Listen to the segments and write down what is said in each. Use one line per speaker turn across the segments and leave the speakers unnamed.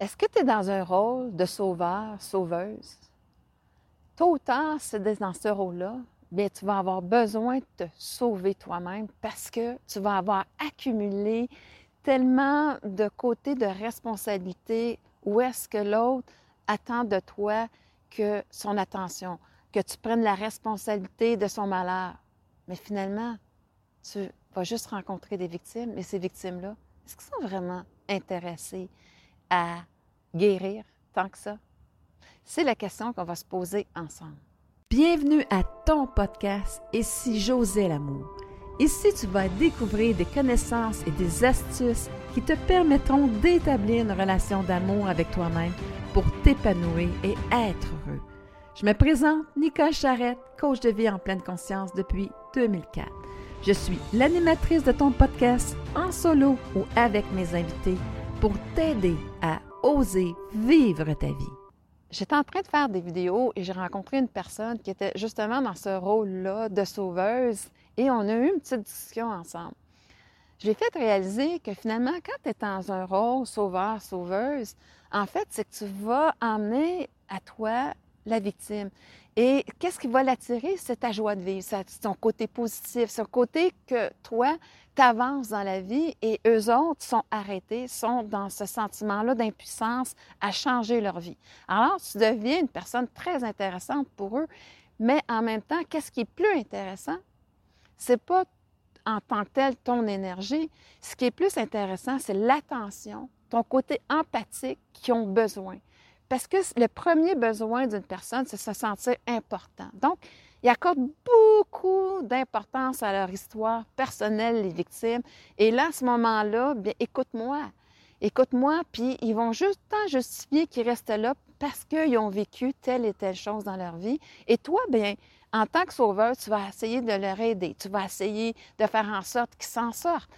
Est-ce que tu es dans un rôle de sauveur, sauveuse? Tôt ou tard, dans ce rôle-là, bien, tu vas avoir besoin de te sauver toi-même parce que tu vas avoir accumulé tellement de côtés de responsabilité où est-ce que l'autre attend de toi que son attention, que tu prennes la responsabilité de son malheur. Mais finalement, tu vas juste rencontrer des victimes et ces victimes-là, est-ce qu'ils sont vraiment intéressés à guérir tant que ça? C'est la question qu'on va se poser ensemble.
Bienvenue à ton podcast si j'osais l'amour. Ici, tu vas découvrir des connaissances et des astuces qui te permettront d'établir une relation d'amour avec toi-même pour t'épanouir et être heureux. Je me présente Nicole Charrette, coach de vie en pleine conscience depuis 2004. Je suis l'animatrice de ton podcast en solo ou avec mes invités pour t'aider à oser vivre ta vie.
J'étais en train de faire des vidéos et j'ai rencontré une personne qui était justement dans ce rôle-là de sauveuse et on a eu une petite discussion ensemble. Je lui ai fait réaliser que finalement, quand tu es dans un rôle sauveur-sauveuse, en fait, c'est que tu vas emmener à toi la victime. Et qu'est-ce qui va l'attirer? C'est ta joie de vivre, son côté positif, son côté que toi, tu avances dans la vie et eux autres sont arrêtés, sont dans ce sentiment-là d'impuissance à changer leur vie? Alors, tu deviens une personne très intéressante pour eux, mais en même temps, qu'est-ce qui est plus intéressant? C'est pas en tant que tel ton énergie. Ce qui est plus intéressant, c'est l'attention, ton côté empathique qu'ils ont besoin. Parce que le premier besoin d'une personne, c'est se sentir important. Donc, ils accordent beaucoup d'importance à leur histoire personnelle, les victimes. Et là, à ce moment-là, bien, écoute-moi. Écoute-moi, puis ils vont juste tant justifier qu'ils restent là parce qu'ils ont vécu telle et telle chose dans leur vie. Et toi, bien, en tant que sauveur, tu vas essayer de leur aider. Tu vas essayer de faire en sorte qu'ils s'en sortent.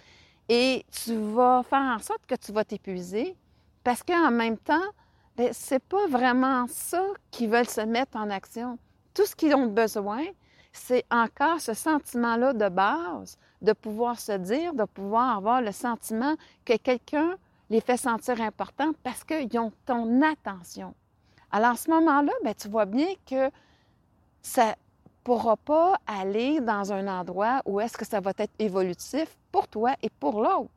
Et tu vas faire en sorte que tu vas t'épuiser parce qu'en même temps, ce c'est pas vraiment ça qu'ils veulent se mettre en action. Tout ce qu'ils ont besoin, c'est encore ce sentiment-là de base, de pouvoir se dire, de pouvoir avoir le sentiment que quelqu'un les fait sentir importants parce qu'ils ont ton attention. Alors, à ce moment-là, ben, tu vois bien que ça ne pourra pas aller dans un endroit où est-ce que ça va être évolutif pour toi et pour l'autre.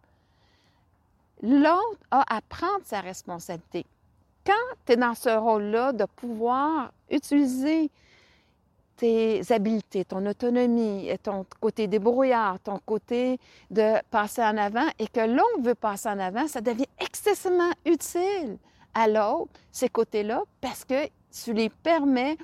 L'autre a à prendre sa responsabilité quand tu es dans ce rôle-là de pouvoir utiliser tes habiletés, ton autonomie, ton côté débrouillard, ton côté de passer en avant et que l'on veut passer en avant, ça devient excessivement utile à l'autre, ces côtés-là, parce que tu les permets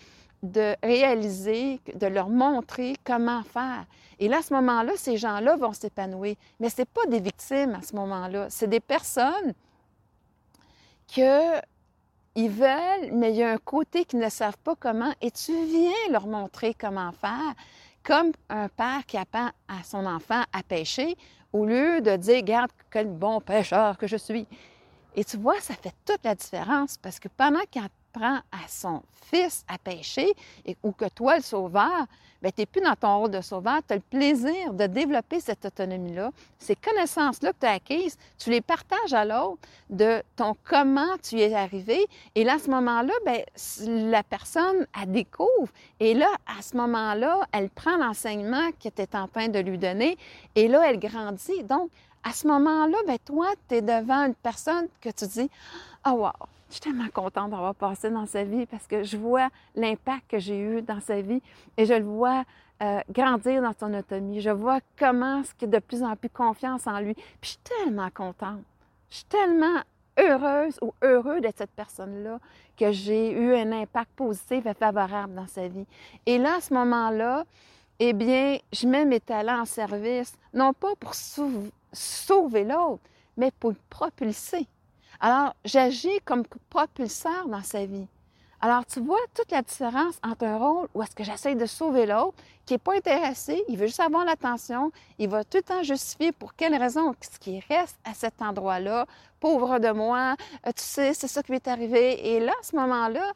de réaliser, de leur montrer comment faire. Et là, à ce moment-là, ces gens-là vont s'épanouir. Mais ce pas des victimes à ce moment-là. C'est des personnes que ils veulent, mais il y a un côté qu'ils ne savent pas comment et tu viens leur montrer comment faire, comme un père qui apprend à son enfant à pêcher au lieu de dire, regarde quel bon pêcheur que je suis. Et tu vois, ça fait toute la différence parce que pendant qu'il apprend à son fils à pêcher et, ou que toi, le sauveur, ben, tu n'es plus dans ton rôle de sauveur, tu as le plaisir de développer cette autonomie-là. Ces connaissances-là que tu as acquises, tu les partages à l'autre de ton comment tu y es arrivé. Et là, à ce moment-là, ben, la personne, elle découvre. Et là, à ce moment-là, elle prend l'enseignement que tu es en train de lui donner. Et là, elle grandit. Donc, à ce moment-là, ben, toi, tu es devant une personne que tu dis, oh, wow, je suis tellement contente d'avoir passé dans sa vie parce que je vois l'impact que j'ai eu dans sa vie et je le vois euh, grandir dans son autonomie. Je vois comment ce qui de plus en plus confiance en lui. Puis je suis tellement contente. Je suis tellement heureuse ou heureux d'être cette personne-là que j'ai eu un impact positif et favorable dans sa vie. Et là, à ce moment-là, eh bien, je mets mes talents en service, non pas pour sauver l'autre, mais pour le propulser. Alors, j'agis comme propulseur dans sa vie. Alors, tu vois toute la différence entre un rôle où est-ce que j'essaie de sauver l'autre, qui n'est pas intéressé, il veut juste avoir l'attention, il va tout le temps justifier pour quelle raison ce qui reste à cet endroit-là, pauvre de moi, euh, tu sais, c'est ça qui m'est arrivé. Et là, à ce moment-là,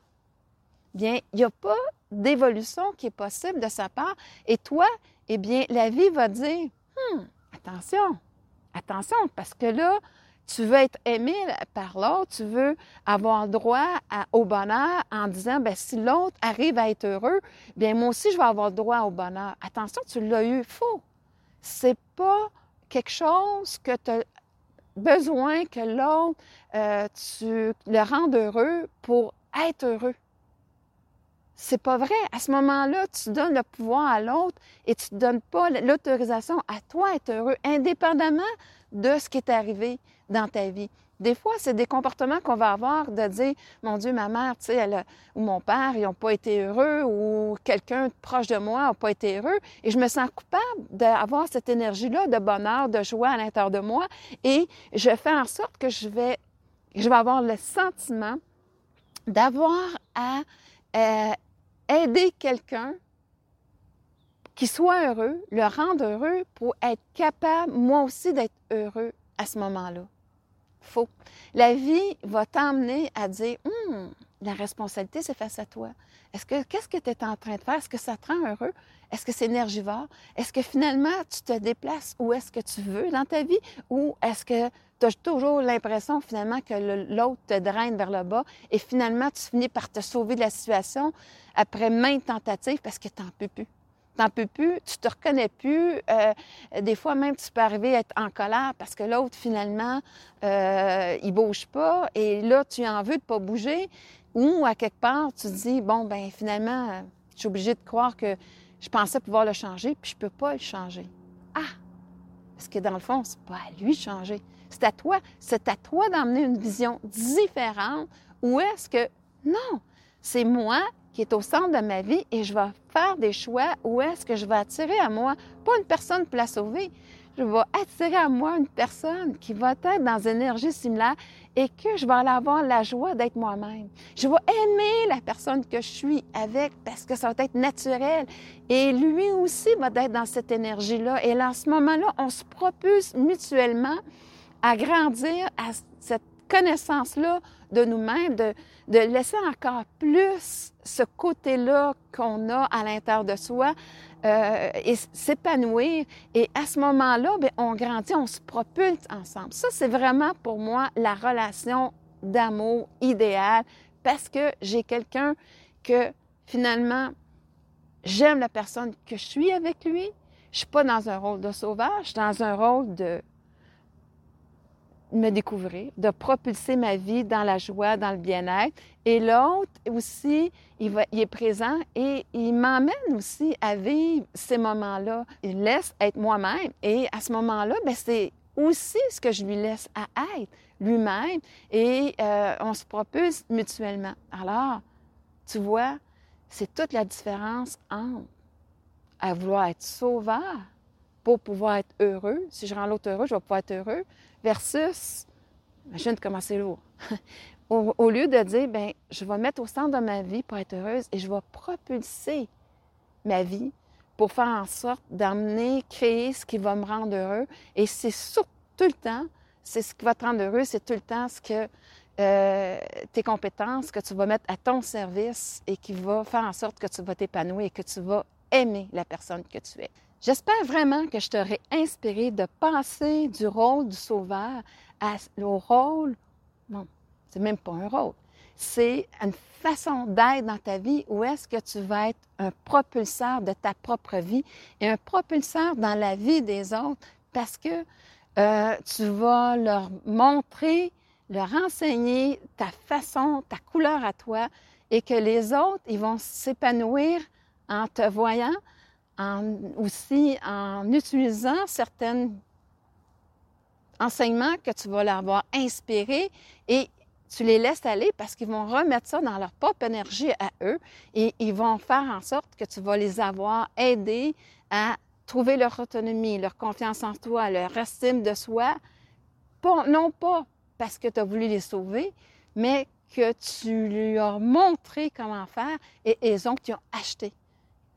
bien, il n'y a pas d'évolution qui est possible de sa part. Et toi, eh bien, la vie va dire, hum, attention, attention, parce que là, tu veux être aimé par l'autre, tu veux avoir droit au bonheur en disant, ben si l'autre arrive à être heureux, bien moi aussi je vais avoir droit au bonheur. Attention, tu l'as eu faux. C'est pas quelque chose que tu as besoin que l'autre, euh, le rendes heureux pour être heureux. C'est pas vrai. À ce moment-là, tu donnes le pouvoir à l'autre et tu ne donnes pas l'autorisation à toi d'être heureux, indépendamment de ce qui est arrivé dans ta vie. Des fois, c'est des comportements qu'on va avoir de dire, mon Dieu, ma mère, tu sais, ou mon père, ils n'ont pas été heureux, ou quelqu'un proche de moi n'a pas été heureux. Et je me sens coupable d'avoir cette énergie-là de bonheur, de joie à l'intérieur de moi. Et je fais en sorte que je vais, je vais avoir le sentiment d'avoir à euh, aider quelqu'un qui soit heureux, le rendre heureux pour être capable, moi aussi, d'être heureux à ce moment-là. Faux. La vie va t'emmener à dire, hum, la responsabilité, c'est face à toi. Est-ce que, qu'est-ce que tu es en train de faire? Est-ce que ça te rend heureux? Est-ce que c'est énergivore? Est-ce que finalement, tu te déplaces où est-ce que tu veux dans ta vie? Ou est-ce que tu as toujours l'impression finalement que l'autre te draine vers le bas et finalement, tu finis par te sauver de la situation après maintes tentatives parce que tu n'en peux plus? T'en peux plus, tu te reconnais plus. Euh, des fois même, tu peux arriver à être en colère parce que l'autre, finalement, euh, il bouge pas et là, tu en veux de pas bouger. Ou à quelque part, tu te dis, bon, ben finalement, je suis obligée de croire que je pensais pouvoir le changer, puis je peux pas le changer. Ah! Parce que dans le fond, c'est pas à lui de changer. C'est à toi. C'est à toi d'emmener une vision différente. Ou est-ce que, non, c'est moi qui est au centre de ma vie et je vais faire des choix où est-ce que je vais attirer à moi, pas une personne pour la sauver, je vais attirer à moi une personne qui va être dans une énergie similaire et que je vais aller avoir la joie d'être moi-même. Je vais aimer la personne que je suis avec parce que ça va être naturel. Et lui aussi va être dans cette énergie-là. Et là, à ce moment-là, on se propulse mutuellement à grandir à cette connaissance-là de nous-mêmes, de, de, laisser encore plus ce côté-là qu'on a à l'intérieur de soi euh, et s'épanouir. Et à ce moment-là, ben, on grandit, on se propulse ensemble. Ça, c'est vraiment pour moi la relation d'amour idéale parce que j'ai quelqu'un que finalement, j'aime la personne que je suis avec lui. Je suis pas dans un rôle de sauvage, je suis dans un rôle de me découvrir, de propulser ma vie dans la joie, dans le bien-être. Et l'autre aussi, il, va, il est présent et il m'emmène aussi à vivre ces moments-là. Il laisse être moi-même. Et à ce moment-là, ben, c'est aussi ce que je lui laisse à être lui-même et euh, on se propulse mutuellement. Alors, tu vois, c'est toute la différence entre à vouloir être sauveur pour pouvoir être heureux. Si je rends l'autre heureux, je vais pouvoir être heureux versus, imagine comment c'est lourd. au, lieu de dire, ben, je vais mettre au centre de ma vie pour être heureuse et je vais propulser ma vie pour faire en sorte d'amener, créer ce qui va me rendre heureux. Et c'est tout le temps, c'est ce qui va te rendre heureux, c'est tout le temps ce que euh, tes compétences que tu vas mettre à ton service et qui va faire en sorte que tu vas t'épanouir et que tu vas aimer la personne que tu es. J'espère vraiment que je t'aurai inspiré de passer du rôle du sauveur au rôle, non, c'est même pas un rôle, c'est une façon d'être dans ta vie où est-ce que tu vas être un propulseur de ta propre vie et un propulseur dans la vie des autres parce que euh, tu vas leur montrer, leur enseigner ta façon, ta couleur à toi et que les autres, ils vont s'épanouir en te voyant, aussi en utilisant certains enseignements que tu vas leur avoir inspirés et tu les laisses aller parce qu'ils vont remettre ça dans leur propre énergie à eux et ils vont faire en sorte que tu vas les avoir aidés à trouver leur autonomie, leur confiance en toi, leur estime de soi, non pas parce que tu as voulu les sauver, mais que tu lui as montré comment faire et ils ont, tu ont acheté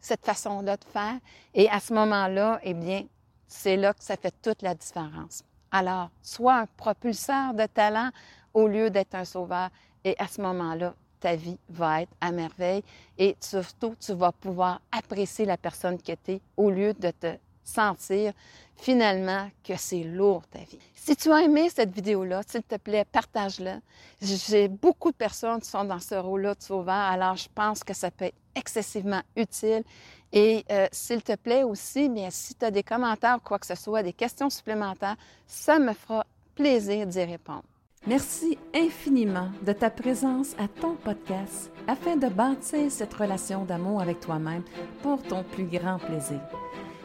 cette façon-là de faire. Et à ce moment-là, eh bien, c'est là que ça fait toute la différence. Alors, sois un propulseur de talent au lieu d'être un sauveur. Et à ce moment-là, ta vie va être à merveille et surtout, tu vas pouvoir apprécier la personne que tu es au lieu de te sentir finalement que c'est lourd ta vie. Si tu as aimé cette vidéo-là, s'il te plaît, partage-la. J'ai beaucoup de personnes qui sont dans ce rôle-là de sauveur, alors je pense que ça peut être excessivement utile. Et euh, s'il te plaît aussi, bien, si tu as des commentaires quoi que ce soit, des questions supplémentaires, ça me fera plaisir d'y répondre.
Merci infiniment de ta présence à ton podcast afin de bâtir cette relation d'amour avec toi-même pour ton plus grand plaisir.